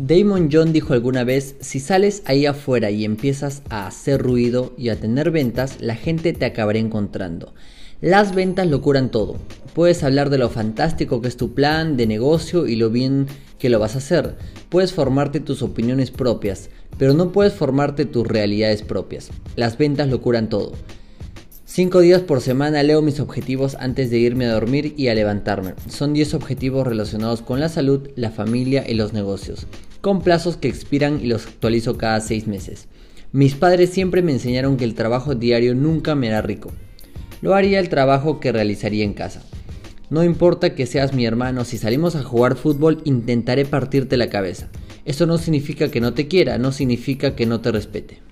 Damon John dijo alguna vez, si sales ahí afuera y empiezas a hacer ruido y a tener ventas, la gente te acabará encontrando. Las ventas lo curan todo. Puedes hablar de lo fantástico que es tu plan de negocio y lo bien que lo vas a hacer. Puedes formarte tus opiniones propias, pero no puedes formarte tus realidades propias. Las ventas lo curan todo. Cinco días por semana leo mis objetivos antes de irme a dormir y a levantarme. Son 10 objetivos relacionados con la salud, la familia y los negocios con plazos que expiran y los actualizo cada seis meses. Mis padres siempre me enseñaron que el trabajo diario nunca me hará rico. Lo haría el trabajo que realizaría en casa. No importa que seas mi hermano, si salimos a jugar fútbol intentaré partirte la cabeza. Eso no significa que no te quiera, no significa que no te respete.